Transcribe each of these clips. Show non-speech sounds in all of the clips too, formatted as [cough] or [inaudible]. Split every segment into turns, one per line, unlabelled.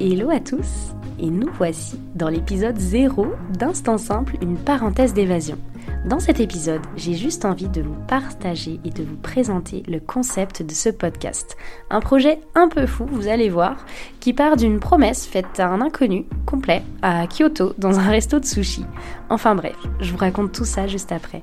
Hello à tous et nous voici dans l'épisode 0 d'Instant Simple, une parenthèse d'évasion. Dans cet épisode, j'ai juste envie de vous partager et de vous présenter le concept de ce podcast. Un projet un peu fou, vous allez voir, qui part d'une promesse faite à un inconnu, complet, à Kyoto, dans un resto de sushi. Enfin bref, je vous raconte tout ça juste après.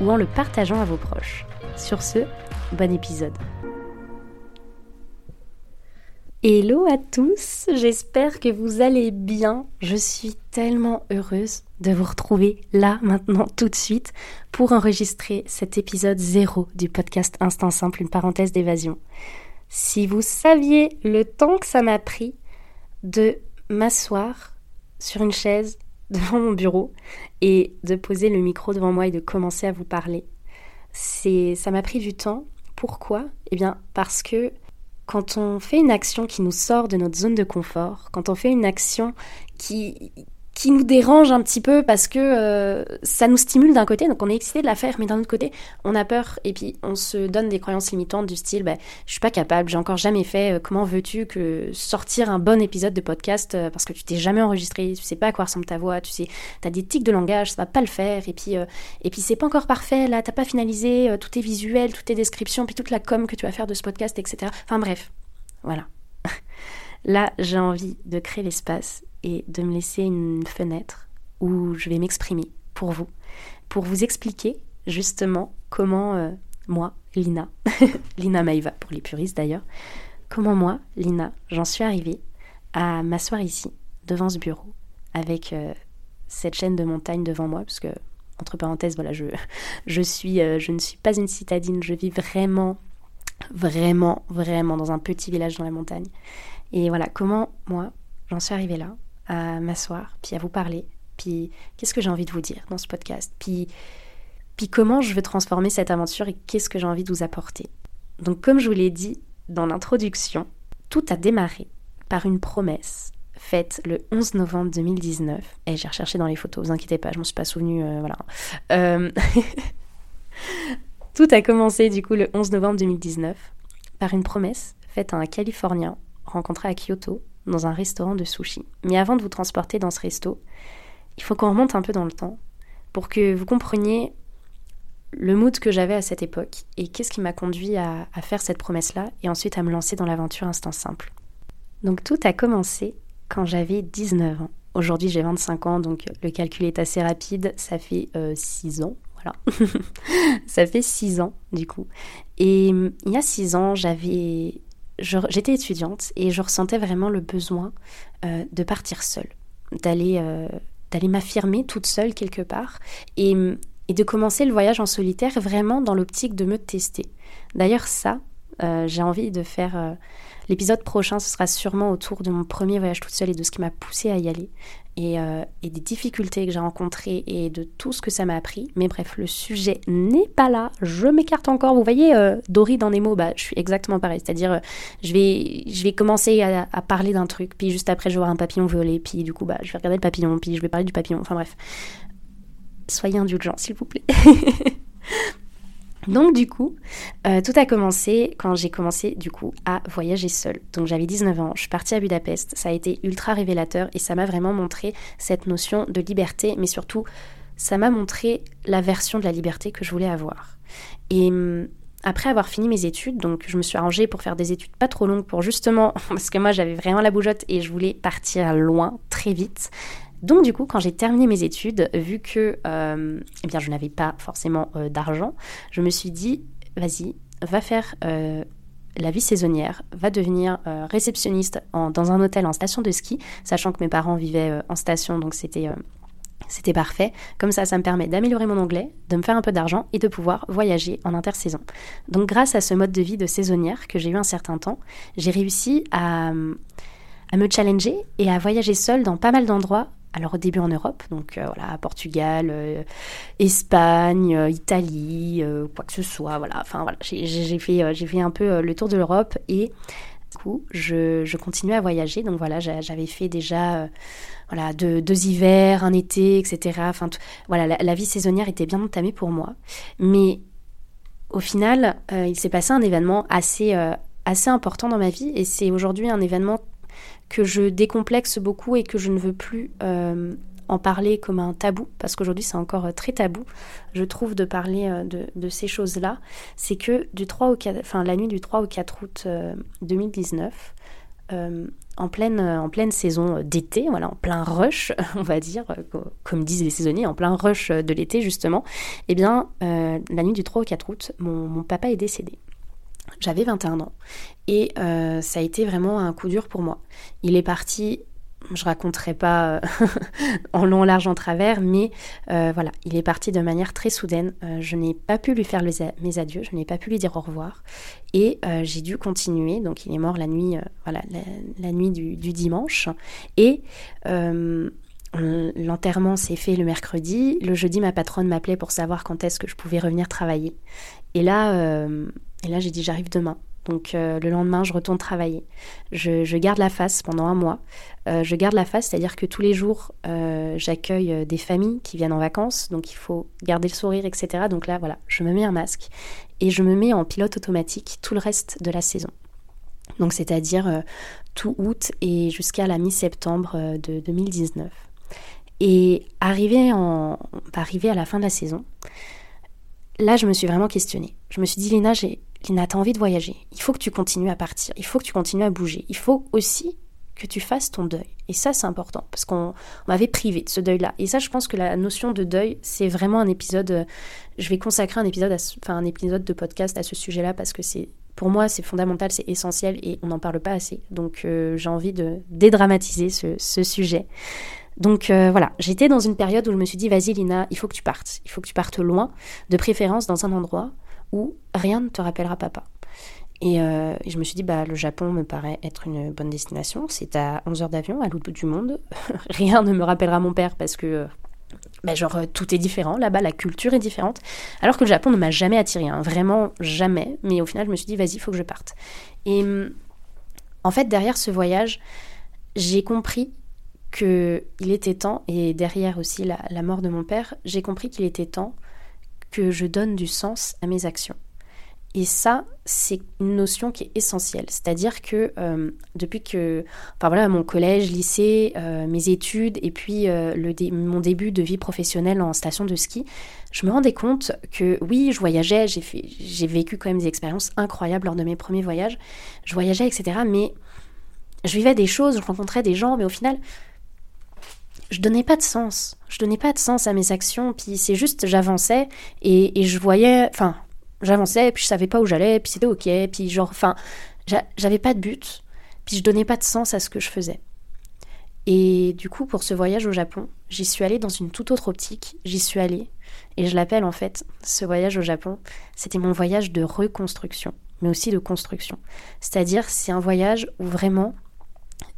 ou en le partageant à vos proches. Sur ce, bon épisode. Hello à tous, j'espère que vous allez bien. Je suis tellement heureuse de vous retrouver là, maintenant, tout de suite, pour enregistrer cet épisode zéro du podcast Instant Simple, une parenthèse d'évasion. Si vous saviez le temps que ça m'a pris de m'asseoir sur une chaise devant mon bureau et de poser le micro devant moi et de commencer à vous parler. C'est, ça m'a pris du temps. Pourquoi? Eh bien, parce que quand on fait une action qui nous sort de notre zone de confort, quand on fait une action qui, qui nous dérange un petit peu parce que euh, ça nous stimule d'un côté, donc on est excité de la faire, mais d'un autre côté, on a peur et puis on se donne des croyances limitantes du style bah, je suis pas capable, j'ai encore jamais fait, euh, comment veux-tu que sortir un bon épisode de podcast euh, parce que tu t'es jamais enregistré, tu sais pas à quoi ressemble ta voix, tu sais, t'as des tics de langage, ça va pas le faire, et puis, et puis c'est pas encore parfait, là, t'as pas finalisé, tout est visuel, toutes tes descriptions, puis toute la com que tu vas faire de ce podcast, etc. Enfin bref, voilà. [laughs] Là, j'ai envie de créer l'espace et de me laisser une fenêtre où je vais m'exprimer pour vous, pour vous expliquer justement comment euh, moi, Lina, [laughs] Lina Maïva pour les puristes d'ailleurs, comment moi, Lina, j'en suis arrivée à m'asseoir ici, devant ce bureau, avec euh, cette chaîne de montagne devant moi, parce que, entre parenthèses, voilà, je, [laughs] je, suis, euh, je ne suis pas une citadine, je vis vraiment, vraiment, vraiment dans un petit village dans la montagne. Et voilà, comment moi, j'en suis arrivée là, à m'asseoir, puis à vous parler, puis qu'est-ce que j'ai envie de vous dire dans ce podcast, puis, puis comment je veux transformer cette aventure et qu'est-ce que j'ai envie de vous apporter. Donc comme je vous l'ai dit dans l'introduction, tout a démarré par une promesse faite le 11 novembre 2019. Et j'ai recherché dans les photos, vous inquiétez pas, je m'en suis pas souvenu, euh, voilà. Euh, [laughs] tout a commencé du coup le 11 novembre 2019 par une promesse faite à un Californien rencontré à Kyoto dans un restaurant de sushi. Mais avant de vous transporter dans ce resto, il faut qu'on remonte un peu dans le temps pour que vous compreniez le mood que j'avais à cette époque et qu'est-ce qui m'a conduit à, faire cette promesse-là et ensuite à me lancer dans l'aventure Instant Simple. Donc tout a commencé quand j'avais 19 ans. Aujourd'hui j'ai 25 ans, donc le calcul est assez rapide, ça fait 6 euh, ans, voilà. [laughs] ça fait 6 ans du coup. Et il y a 6 ans, j'avais j'étais étudiante et je ressentais vraiment le besoin euh, de partir seule, d'aller euh, d'aller m'affirmer toute seule quelque part et, de commencer le voyage en solitaire vraiment dans l'optique de me tester. D'ailleurs ça, euh, j'ai envie de faire L'épisode prochain, ce sera sûrement autour de mon premier voyage toute seule et de ce qui m'a poussé à y aller et, euh, des difficultés que j'ai rencontrées et de tout ce que ça m'a appris. Mais bref, le sujet n'est pas là. Je m'écarte encore. Vous voyez, euh, Dory dans Nemo, bah, je suis exactement pareil. C'est-à-dire, euh, je, vais, je vais commencer à, parler d'un truc, puis juste après, je vais voir un papillon voler, puis du coup, bah, je vais regarder le papillon, puis je vais parler du papillon. Enfin bref. Soyez indulgents, s'il vous plaît. [laughs] Donc du coup, euh, tout a commencé quand j'ai commencé du coup à voyager seule. Donc j'avais 19 ans, je suis partie à Budapest, ça a été ultra révélateur et ça m'a vraiment montré cette notion de liberté, mais surtout ça m'a montré la version de la liberté que je voulais avoir. Et hum, après avoir fini mes études, donc je me suis arrangée pour faire des études pas trop longues pour justement, [laughs] parce que moi j'avais vraiment la bougeotte et je voulais partir loin très vite, donc du coup, quand j'ai terminé mes études, vu que euh, eh bien, je n'avais pas forcément euh, d'argent, je me suis dit, vas-y, va faire la vie saisonnière, va devenir réceptionniste dans un hôtel en station de ski, sachant que mes parents vivaient en station, donc c'était c'était parfait. Comme ça, ça me permet d'améliorer mon anglais, de me faire un peu d'argent et de pouvoir voyager en intersaison. Donc grâce à ce mode de vie de saisonnière que j'ai eu un certain temps, j'ai réussi à, me challenger et à voyager seule dans pas mal d'endroits. Alors au début en Europe, donc euh, voilà, Portugal, euh, Espagne, euh, Italie, quoi que ce soit, voilà. Enfin voilà, j'ai fait, j'ai fait un peu le tour de l'Europe et du coup, je, je continuais à voyager. Donc voilà, j'avais fait déjà voilà, deux, hivers, un été, etc. Enfin, voilà, la, vie saisonnière était bien entamée pour moi. Mais au final, il s'est passé un événement assez, assez important dans ma vie et c'est aujourd'hui un événement que je décomplexe beaucoup et que je ne veux plus euh, en parler comme un tabou, parce qu'aujourd'hui c'est encore très tabou, je trouve, de parler de, de, ces choses-là. C'est que du 3 au 4, enfin, la nuit du 3 au 4 août 2019, en pleine, euh, en pleine saison d'été, voilà, en plein rush, [laughs] on va dire, euh, comme disent les saisonniers, en plein rush de l'été justement, eh bien, euh, la nuit du 3 au 4 août, mon, papa est décédé. J'avais 21 ans et ça a été vraiment un coup dur pour moi. Il est parti je raconterai pas euh, [laughs] en long, large, en travers, mais euh, voilà, il est parti de manière très soudaine. Euh, je n'ai pas pu lui faire mes adieux, je n'ai pas pu lui dire au revoir, et j'ai dû continuer. Donc, il est mort la nuit, nuit du, dimanche, et l'enterrement s'est fait le mercredi. Le jeudi, ma patronne m'appelait pour savoir quand est-ce que je pouvais revenir travailler. Et là, et là, j'ai dit j'arrive demain. Donc euh, le lendemain, je retourne travailler. Je, garde la face pendant un mois. Euh, je garde la face, c'est-à-dire que tous les jours, euh, j'accueille des familles qui viennent en vacances. Donc il faut garder le sourire, etc. Donc là, voilà, je me mets un masque et je me mets en pilote automatique tout le reste de la saison. Donc c'est-à-dire tout août et jusqu'à la mi-septembre de 2019. Et arrivé, à la fin de la saison, là, je me suis vraiment questionnée. Je me suis dit, Lina, Lina, t'as envie de voyager. Il faut que tu continues à partir. Il faut que tu continues à bouger. Il faut aussi que tu fasses ton deuil. Et ça, c'est important parce qu'on m'avait privé de ce deuil-là. Et ça, je pense que la notion de deuil, c'est vraiment un épisode. Euh, je vais consacrer un épisode, enfin un épisode de podcast à ce sujet-là parce que c'est pour moi, c'est fondamental, c'est essentiel et on n'en parle pas assez. Donc, euh, j'ai envie de dédramatiser ce, sujet. Donc euh, voilà, j'étais dans une période où je me suis dit, vas-y Lina, il faut que tu partes. Il faut que tu partes loin, de préférence dans un endroit où rien ne te rappellera papa. Euh, et, je me suis dit, bah, le Japon me paraît être une bonne destination. C'est à 11 heures d'avion, à l'autre bout du monde. [laughs] rien ne me rappellera mon père parce que, bah, genre, tout est différent. Là-bas, la culture est différente. Alors que le Japon ne m'a jamais attiré, hein. vraiment jamais. Mais au final, je me suis dit, vas-y, il faut que je parte. Et en fait, derrière ce voyage, j'ai compris qu'il était temps, et derrière aussi la mort de mon père, j'ai compris qu'il était temps que je donne du sens à mes actions. Et ça, c'est une notion qui est essentielle. C'est-à-dire que euh, depuis que, enfin voilà, mon collège, lycée, euh, mes études et puis euh, le mon début de vie professionnelle en station de ski, je me rendais compte que oui, je voyageais, j'ai vécu quand même des expériences incroyables lors de mes premiers voyages. Je voyageais, etc. Mais je vivais des choses, je rencontrais des gens, mais au final, je donnais pas de sens. Je donnais pas de sens à mes actions. Puis c'est juste, j'avançais et, je voyais, enfin, j'avançais, puis je savais pas où j'allais, puis c'était ok, puis genre, enfin, j'avais pas de but, puis je donnais pas de sens à ce que je faisais. Et du coup, pour ce voyage au Japon, j'y suis allée dans une toute autre optique. J'y suis allée, et je l'appelle en fait, ce voyage au Japon, c'était mon voyage de reconstruction, mais aussi de construction. C'est-à-dire, c'est un voyage où vraiment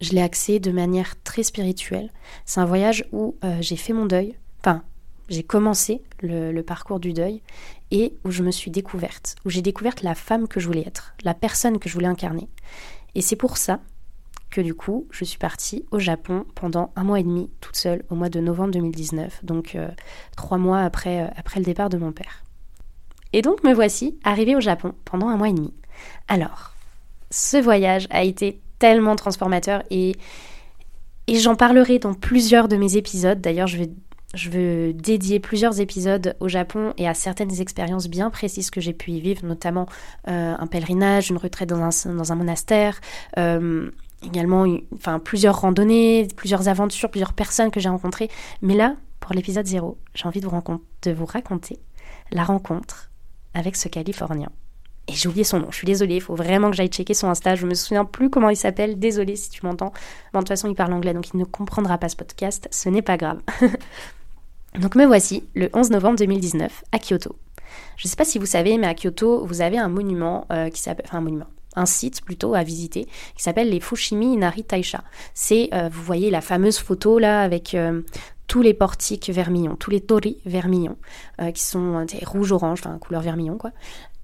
je l'ai axé de manière très spirituelle. C'est un voyage où euh, j'ai fait mon deuil, enfin, j'ai commencé le, parcours du deuil et où je me suis découverte, où j'ai découvert la femme que je voulais être, la personne que je voulais incarner. Et c'est pour ça que du coup, je suis partie au Japon pendant un mois et demi, toute seule, au mois de novembre 2019, donc euh, trois mois après, euh, après le départ de mon père. Et donc me voici arrivée au Japon pendant un mois et demi. Alors, ce voyage a été tellement transformateur et, et j'en parlerai dans plusieurs de mes épisodes. D'ailleurs, je vais je veux dédier plusieurs épisodes au Japon et à certaines expériences bien précises que j'ai pu y vivre, notamment euh, un pèlerinage, une retraite dans un, dans un monastère, euh, également enfin, plusieurs randonnées, plusieurs aventures, plusieurs personnes que j'ai rencontrées. Mais là, pour l'épisode 0, j'ai envie de vous, de vous raconter la rencontre avec ce Californien. Et j'ai oublié son nom, je suis désolée, il faut vraiment que j'aille checker son Insta, je me souviens plus comment il s'appelle, désolée si tu m'entends. Bon, de toute façon, il parle anglais, donc il ne comprendra pas ce podcast, ce n'est pas grave. [laughs] donc me voici, le 11 novembre 2019, à Kyoto. Je ne sais pas si vous savez, mais à Kyoto, vous avez un monument euh, qui s'appelle... Enfin, un monument un site plutôt à visiter qui s'appelle les Fushimi Inari Taisha. C'est, euh, vous voyez la fameuse photo là avec euh, tous les portiques vermillons, tous les tori vermillons, qui sont rouge-orange, enfin couleur vermillon quoi.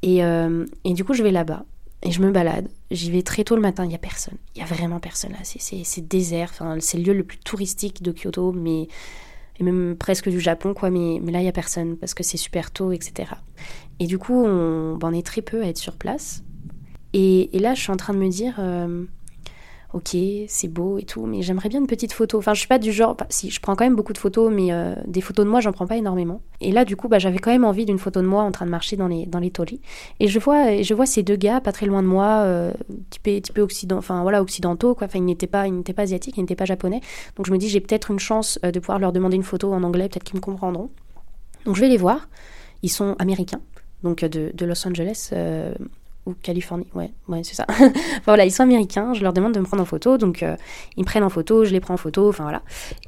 Et, et, du coup, je vais là-bas et je me balade. J'y vais très tôt le matin, il n'y a personne. Il y a vraiment personne là. C'est désert, enfin, c'est le lieu le plus touristique de Kyoto, mais et même presque du Japon, quoi, mais, mais là, il n'y a personne parce que c'est super tôt, etc. Et du coup, on, ben, on, est très peu à être sur place. Et, et là, je suis en train de me dire, euh, ok, c'est beau et tout, mais j'aimerais bien une petite photo. Enfin, je suis pas du genre, si, je prends quand même beaucoup de photos, mais euh, des photos de moi, j'en prends pas énormément. Et là, du coup, bah, j'avais quand même envie d'une photo de moi en train de marcher dans les, dans les. Et je vois, je vois ces deux gars pas très loin de moi, euh, typés, typés occident, enfin, voilà, occidentaux, quoi. Enfin, ils n'étaient pas, ils n'étaient pas asiatiques, ils n'étaient pas japonais. Donc, je me dis, j'ai peut-être une chance euh, de pouvoir leur demander une photo en anglais, peut-être qu'ils me comprendront. Donc, je vais les voir. Ils sont américains, donc de, de Los Angeles, euh, ou Californie, ouais, ouais, c'est ça. [laughs] enfin, voilà, ils sont américains, je leur demande de me prendre en photo, donc euh, ils prennent en photo, je les prends en photo, enfin voilà.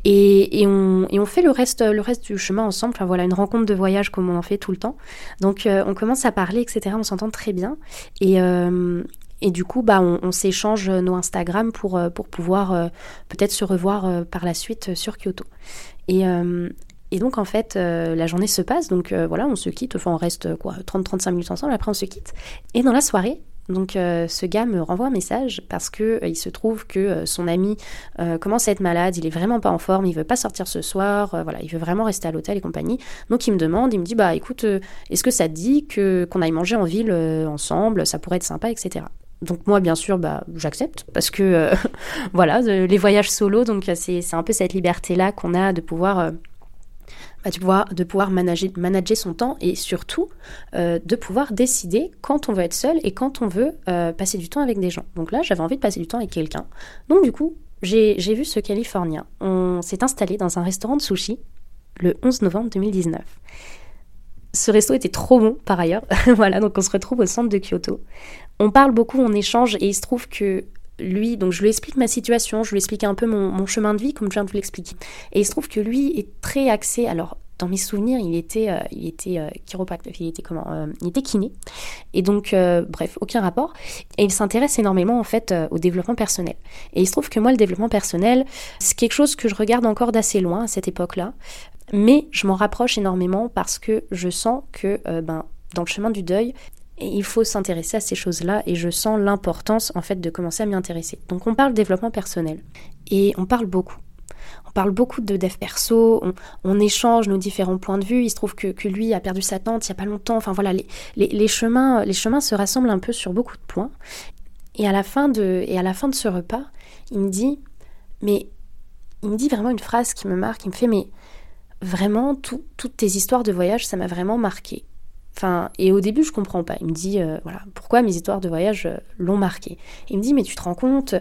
Et, et, on, fait le reste, le reste du chemin ensemble, enfin voilà, une rencontre de voyage comme on en fait tout le temps. Donc euh, on commence à parler, etc., on s'entend très bien. Et, euh, et du coup, bah, on, on s'échange nos Instagram pour, pour pouvoir peut-être se revoir par la suite sur Kyoto. Et, et donc en fait, euh, la journée se passe, donc euh, voilà, on se quitte, enfin on reste quoi, 30-35 minutes ensemble, après on se quitte. Et dans la soirée, donc euh, ce gars me renvoie un message parce que il se trouve que son ami commence à être malade, il est vraiment pas en forme, il veut pas sortir ce soir, voilà, il veut vraiment rester à l'hôtel et compagnie. Donc il me demande, il me dit bah écoute, est-ce que ça te dit que qu'on aille manger en ville ensemble, ça pourrait être sympa, etc. Donc moi, bien sûr, bah, j'accepte parce que [laughs] voilà, les voyages solo, donc c'est un peu cette liberté-là qu'on a de pouvoir de pouvoir, manager son temps et surtout euh, de pouvoir décider quand on veut être seul et quand on veut euh, passer du temps avec des gens. Donc là, j'avais envie de passer du temps avec quelqu'un. Donc du coup, j'ai vu ce Californien. On s'est installé dans un restaurant de sushi le 11 novembre 2019. Ce resto était trop bon par ailleurs. [laughs] voilà, donc on se retrouve au centre de Kyoto. On parle beaucoup, on échange et il se trouve que lui, donc je lui explique ma situation, je lui explique un peu mon, chemin de vie, comme je viens de vous l'expliquer. Et il se trouve que lui est très axé, alors dans mes souvenirs, il était, euh, il était euh, il était comment, euh, il était kiné. Et donc, bref, aucun rapport. Et il s'intéresse énormément en fait au développement personnel. Et il se trouve que moi, le développement personnel, c'est quelque chose que je regarde encore d'assez loin à cette époque-là. Mais je m'en rapproche énormément parce que je sens que, ben, dans le chemin du deuil, il faut s'intéresser à ces choses-là et je sens l'importance en fait de commencer à m'y intéresser. Donc on parle développement personnel et on parle beaucoup. On parle beaucoup de dev perso, on, échange nos différents points de vue. Il se trouve que, que, lui a perdu sa tante il n'y a pas longtemps. Enfin voilà, les, les, les, chemins, les chemins se rassemblent un peu sur beaucoup de points. Et à la fin de, et à la fin de ce repas, il me dit, mais il me dit vraiment une phrase qui me marque. Il me fait, mais vraiment, toutes tes histoires de voyage, ça m'a vraiment marqué. Et au début, je comprends pas. Il me dit, euh, voilà, pourquoi mes histoires de voyage euh, l'ont marqué? Il me dit, mais tu te rends compte,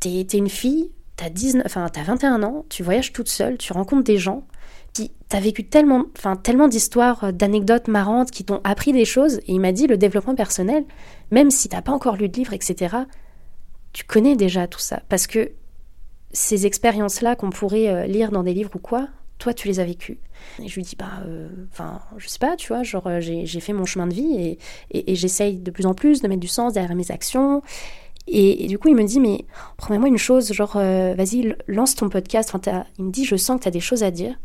t'es es une fille, t'as 19, enfin, as 21 ans, tu voyages toute seule, tu rencontres des gens, qui t'as vécu tellement, enfin, tellement d'histoires, euh, d'anecdotes marrantes qui t'ont appris des choses. Et il m'a dit, le développement personnel, même si t'as pas encore lu de livre, etc., tu connais déjà tout ça. Parce que ces expériences-là qu'on pourrait lire dans des livres ou quoi, toi, tu les as vécues. Et je lui dis, bah, euh, enfin, je sais pas, tu vois, genre, euh, j'ai fait mon chemin de vie et, et, j'essaye de plus en plus de mettre du sens derrière mes actions. Et, du coup, il me dit, mais promets-moi une chose, genre, euh, vas-y, lance ton podcast. Enfin, il me dit, je sens que tu as des choses à dire.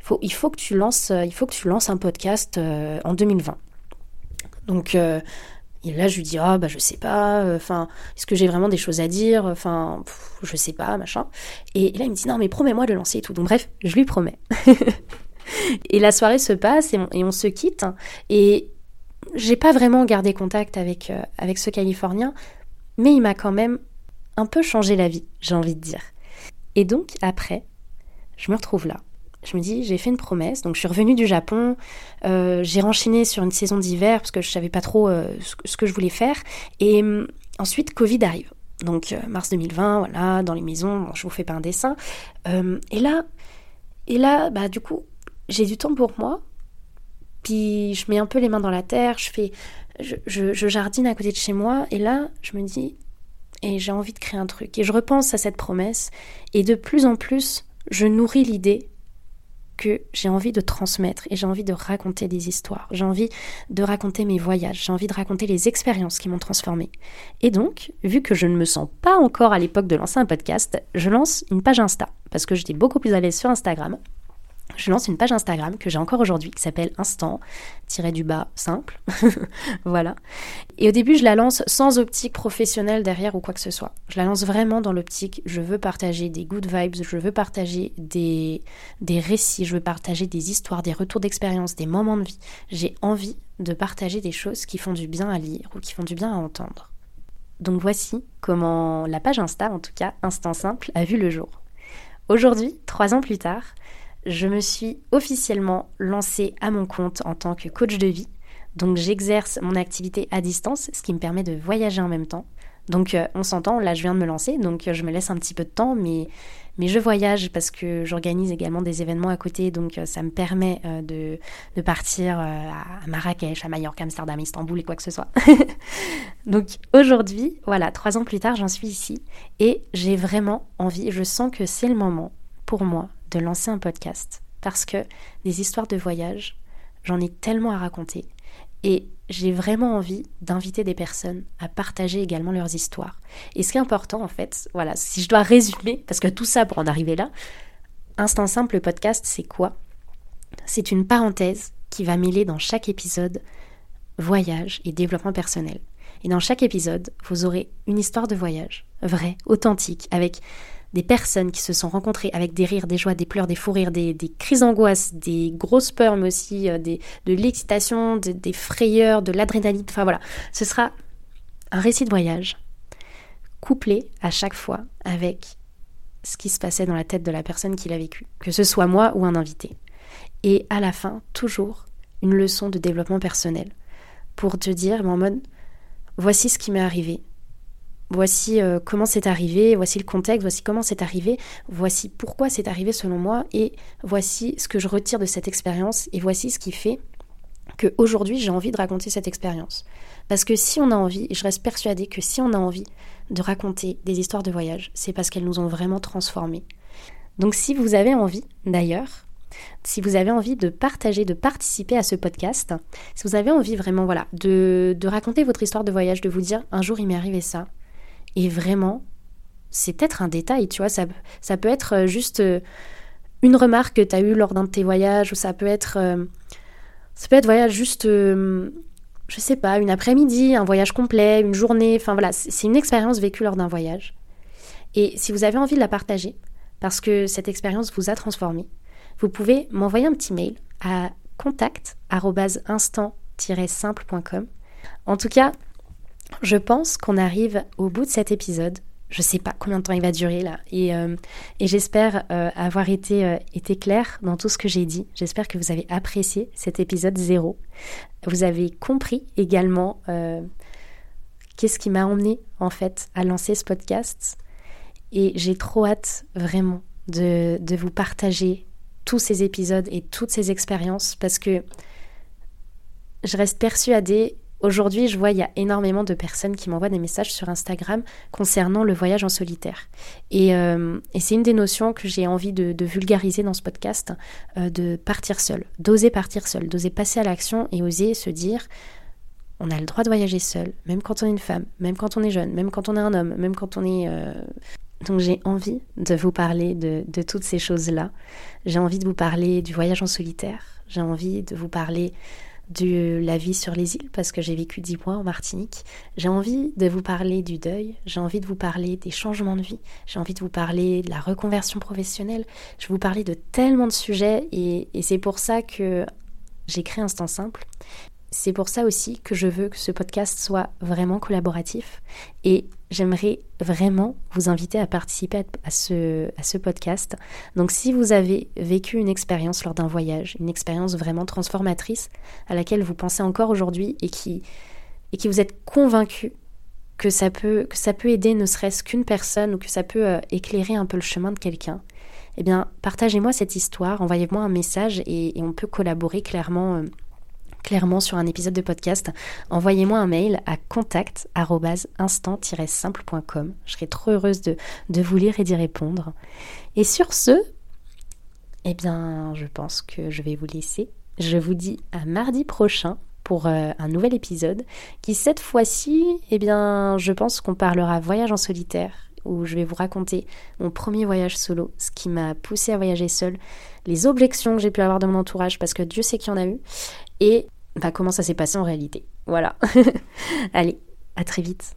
Il faut, il faut, que, tu lances, il faut que tu lances un podcast en 2020. Donc, et là, je lui dis, ah, bah, je sais pas, euh, enfin, est-ce que j'ai vraiment des choses à dire, enfin, je sais pas, machin. Et, là, il me dit, non, mais promets-moi de lancer et tout. Donc, bref, je lui promets. [laughs] et la soirée se passe et on, se quitte. Et j'ai pas vraiment gardé contact avec, euh, avec ce Californien, mais il m'a quand même un peu changé la vie, j'ai envie de dire. Et donc, après, je me retrouve là je me dis, j'ai fait une promesse. Donc, je suis revenue du Japon. Euh, j'ai renchaîné sur une saison d'hiver parce que je savais pas trop euh, ce, que je voulais faire. Et hum, ensuite, Covid arrive. Donc, euh, mars 2020, voilà, dans les maisons. je vous fais pas un dessin. et là, et là, bah, du coup, j'ai du temps pour moi. Puis, je mets un peu les mains dans la terre. Je fais, je, jardine à côté de chez moi et là, je me dis, et j'ai envie de créer un truc. Et je repense à cette promesse et de plus en plus, je nourris l'idée que j'ai envie de transmettre et j'ai envie de raconter des histoires. J'ai envie de raconter mes voyages, j'ai envie de raconter les expériences qui m'ont transformée. Et donc, vu que je ne me sens pas encore à l'époque de lancer un podcast, je lance une page Insta parce que j'étais beaucoup plus à l'aise sur Instagram je lance une page Instagram que j'ai encore aujourd'hui qui s'appelle Instant du bas simple. [laughs] voilà. Et au début, je la lance sans optique professionnelle derrière ou quoi que ce soit. Je la lance vraiment dans l'optique je veux partager des good vibes, je veux partager des, des récits, je veux partager des histoires, des retours d'expérience, des moments de vie. J'ai envie de partager des choses qui font du bien à lire ou qui font du bien à entendre. Donc voici comment la page Insta, en tout cas Instant Simple, a vu le jour. Aujourd'hui, trois ans plus tard, je me suis officiellement lancée à mon compte en tant que coach de vie. Donc j'exerce mon activité à distance, ce qui me permet de voyager en même temps. Donc euh, on s'entend, là je viens de me lancer, donc euh, je me laisse un petit peu de temps, mais, mais je voyage parce que j'organise également des événements à côté, donc euh, ça me permet de, de, partir à Marrakech, à Mallorca, Amsterdam, Istanbul et quoi que ce soit. [laughs] donc aujourd'hui, voilà, trois ans plus tard, j'en suis ici et j'ai vraiment envie, je sens que c'est le moment pour moi de lancer un podcast parce que des histoires de voyage, j'en ai tellement à raconter et j'ai vraiment envie d'inviter des personnes à partager également leurs histoires. Et ce qui est important en fait, voilà, si je dois résumer, parce que tout ça pour en arriver là, Instant Simple, le podcast, c'est quoi? C'est une parenthèse qui va mêler dans chaque épisode voyage et développement personnel. Et dans chaque épisode, vous aurez une histoire de voyage, vraie, authentique, avec des personnes qui se sont rencontrées avec des rires, des joies, des pleurs, des fous rires, des, crises d'angoisse, des grosses peurs, mais aussi euh, de l'excitation, des frayeurs, de l'adrénaline. Enfin voilà, ce sera un récit de voyage couplé à chaque fois avec ce qui se passait dans la tête de la personne qui l'a vécu, que ce soit moi ou un invité. Et à la fin, toujours une leçon de développement personnel pour te dire, en mode, voici ce qui m'est arrivé, voici euh, comment c'est arrivé, voici le contexte, voici comment c'est arrivé, voici pourquoi c'est arrivé selon moi, et voici ce que je retire de cette expérience, et voici ce qui fait que aujourd'hui j'ai envie de raconter cette expérience. Parce que si on a envie, je reste persuadée que si on a envie de raconter des histoires de voyage, c'est parce qu'elles nous ont vraiment transformés. Donc si vous avez envie, d'ailleurs, si vous avez envie de partager, de participer à ce podcast, si vous avez envie vraiment voilà, de raconter votre histoire de voyage, de vous dire un jour il m'est arrivé ça, et vraiment, c'est peut-être un détail, tu vois, ça, ça peut être euh, juste euh, une remarque que tu as eue lors d'un de tes voyages, ou ça peut être, euh, ça peut être voyage juste, je sais pas, une après-midi, un voyage complet, une journée, enfin voilà, c'est une expérience vécue lors d'un voyage. Et si vous avez envie de la partager, parce que cette expérience vous a transformé, vous pouvez m'envoyer un petit mail à contact@instant-simple.com. En tout cas, je pense qu'on arrive au bout de cet épisode. Je sais pas combien de temps il va durer là. Et, euh, j'espère euh, avoir été, euh, été clair dans tout ce que j'ai dit. J'espère que vous avez apprécié cet épisode zéro. Vous avez compris également qu'est-ce qui m'a emmené en fait à lancer ce podcast. Et j'ai trop hâte vraiment de, de vous partager tous ces épisodes et toutes ces expériences parce que je reste persuadée Aujourd'hui, je vois, il y a énormément de personnes qui m'envoient des messages sur Instagram concernant le voyage en solitaire. Et, euh, c'est une des notions que j'ai envie de, vulgariser dans ce podcast, euh, de partir seul, d'oser partir seul, d'oser passer à l'action et oser se dire, on a le droit de voyager seul, même quand on est une femme, même quand on est jeune, même quand on est un homme, même quand on est... Euh, donc j'ai envie de vous parler de, de toutes ces choses-là. J'ai envie de vous parler du voyage en solitaire. J'ai envie de vous parler de la vie sur les îles parce que j'ai vécu dix mois en Martinique. J'ai envie de vous parler du deuil, j'ai envie de vous parler des changements de vie, j'ai envie de vous parler de la reconversion professionnelle. Je vous parler de tellement de sujets et, et c'est pour ça que j'ai créé Instant Simple. C'est pour ça aussi que je veux que ce podcast soit vraiment collaboratif et j'aimerais vraiment vous inviter à participer à ce, podcast. Donc si vous avez vécu une expérience lors d'un voyage, une expérience vraiment transformatrice à laquelle vous pensez encore aujourd'hui et qui, et qui vous êtes convaincu que ça peut, que ça peut aider ne serait-ce qu'une personne ou que ça peut euh, éclairer un peu le chemin de quelqu'un, eh bien partagez-moi cette histoire, envoyez-moi un message et, on peut collaborer clairement. Euh, clairement sur un épisode de podcast, envoyez-moi un mail à contact-instant-simple.com. Je serai trop heureuse de, de vous lire et d'y répondre. Et sur ce, eh bien, je pense que je vais vous laisser. Je vous dis à mardi prochain pour euh, un nouvel épisode qui cette fois-ci, eh bien, je pense qu'on parlera voyage en solitaire où je vais vous raconter mon premier voyage solo, ce qui m'a poussé à voyager seul, les objections que j'ai pu avoir de mon entourage parce que Dieu sait qu'il y en a eu et bah, comment ça s'est passé en réalité. Voilà. [laughs] Allez, à très vite.